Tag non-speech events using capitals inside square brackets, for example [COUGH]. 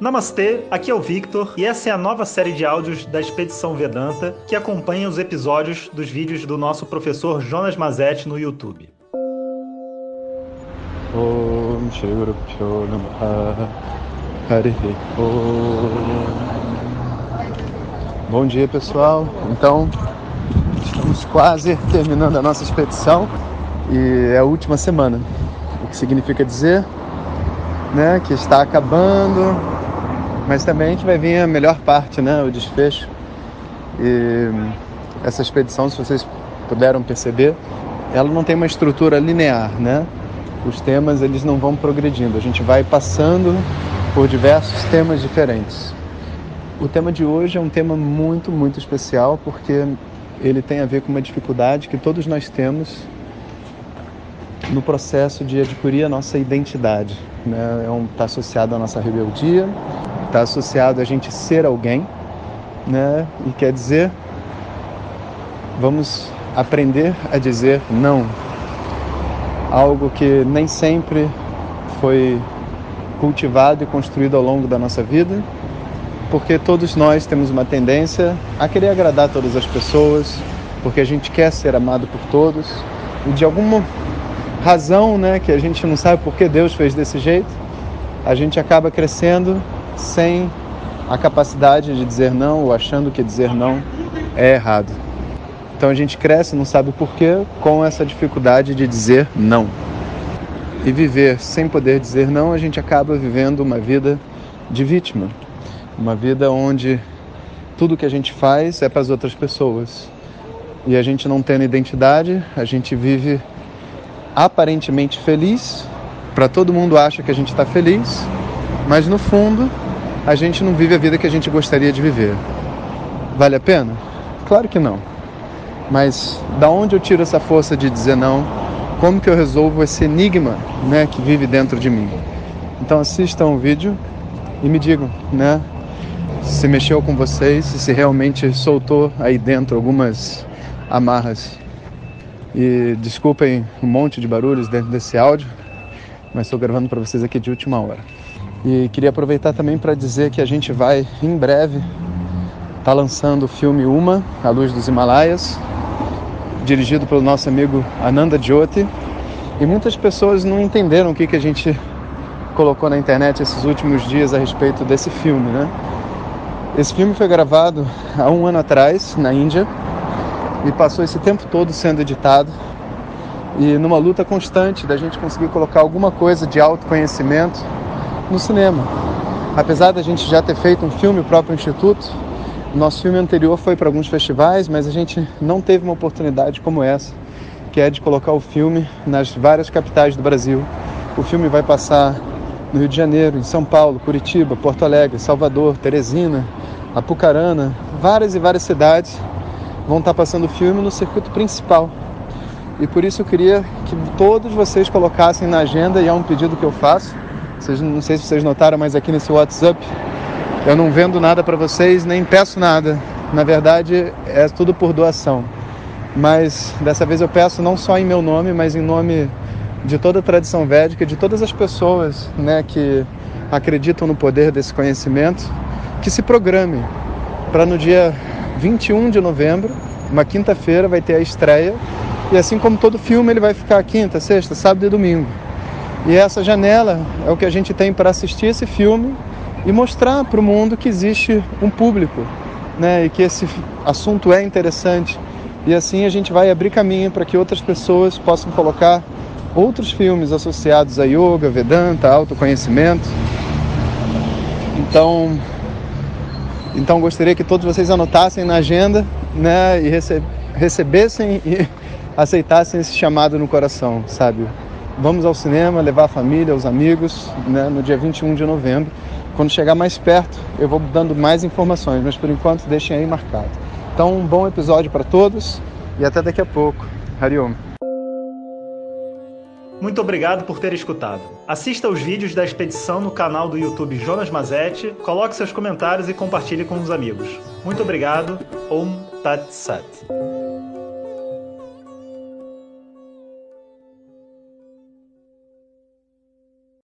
Namastê, aqui é o Victor e essa é a nova série de áudios da Expedição Vedanta que acompanha os episódios dos vídeos do nosso professor Jonas Mazetti no YouTube. Om Bom dia pessoal, então estamos quase terminando a nossa expedição e é a última semana, o que significa dizer né, que está acabando, mas também a gente vai vir a melhor parte, né? O desfecho. E essa expedição, se vocês puderam perceber, ela não tem uma estrutura linear, né? Os temas eles não vão progredindo. A gente vai passando por diversos temas diferentes. O tema de hoje é um tema muito, muito especial porque ele tem a ver com uma dificuldade que todos nós temos no processo de adquirir a nossa identidade. Né? é um, tá associado à nossa rebeldia, está associado a gente ser alguém, né? E quer dizer, vamos aprender a dizer não. Algo que nem sempre foi cultivado e construído ao longo da nossa vida, porque todos nós temos uma tendência a querer agradar todas as pessoas, porque a gente quer ser amado por todos, e de alguma razão, né, que a gente não sabe por que Deus fez desse jeito, a gente acaba crescendo sem a capacidade de dizer não ou achando que dizer não é errado. Então a gente cresce, não sabe porquê, com essa dificuldade de dizer não. E viver sem poder dizer não, a gente acaba vivendo uma vida de vítima. Uma vida onde tudo que a gente faz é para as outras pessoas. E a gente não tendo identidade, a gente vive aparentemente feliz, para todo mundo acha que a gente está feliz, mas no fundo a gente não vive a vida que a gente gostaria de viver. Vale a pena? Claro que não. Mas da onde eu tiro essa força de dizer não? Como que eu resolvo esse enigma, né, que vive dentro de mim? Então assistam o vídeo e me digam, né, se mexeu com vocês, se realmente soltou aí dentro algumas amarras. E desculpem um monte de barulhos dentro desse áudio, mas estou gravando para vocês aqui de última hora. E queria aproveitar também para dizer que a gente vai em breve estar tá lançando o filme Uma, A Luz dos Himalaias, dirigido pelo nosso amigo Ananda Jyoti. E muitas pessoas não entenderam o que, que a gente colocou na internet esses últimos dias a respeito desse filme, né? Esse filme foi gravado há um ano atrás na Índia e passou esse tempo todo sendo editado e numa luta constante da gente conseguir colocar alguma coisa de autoconhecimento no cinema. Apesar da gente já ter feito um filme, próprio Instituto, nosso filme anterior foi para alguns festivais, mas a gente não teve uma oportunidade como essa, que é de colocar o filme nas várias capitais do Brasil. O filme vai passar no Rio de Janeiro, em São Paulo, Curitiba, Porto Alegre, Salvador, Teresina, Apucarana, várias e várias cidades vão estar passando o filme no circuito principal. E por isso eu queria que todos vocês colocassem na agenda, e é um pedido que eu faço, vocês, não sei se vocês notaram, mas aqui nesse WhatsApp eu não vendo nada para vocês, nem peço nada. Na verdade, é tudo por doação. Mas dessa vez eu peço não só em meu nome, mas em nome de toda a tradição védica, de todas as pessoas né, que acreditam no poder desse conhecimento, que se programe para no dia 21 de novembro, uma quinta-feira, vai ter a estreia. E assim como todo filme, ele vai ficar quinta, sexta, sábado e domingo. E essa janela é o que a gente tem para assistir esse filme e mostrar para o mundo que existe um público, né? E que esse assunto é interessante. E assim a gente vai abrir caminho para que outras pessoas possam colocar outros filmes associados a yoga, Vedanta, autoconhecimento. Então, então gostaria que todos vocês anotassem na agenda, né, e rece recebessem e [LAUGHS] aceitassem esse chamado no coração, sabe? Vamos ao cinema, levar a família, os amigos, né, no dia 21 de novembro. Quando chegar mais perto, eu vou dando mais informações, mas por enquanto deixem aí marcado. Então, um bom episódio para todos e até daqui a pouco. Hariom. Muito obrigado por ter escutado. Assista os vídeos da expedição no canal do YouTube Jonas Mazetti, coloque seus comentários e compartilhe com os amigos. Muito obrigado. Om Tat Sat.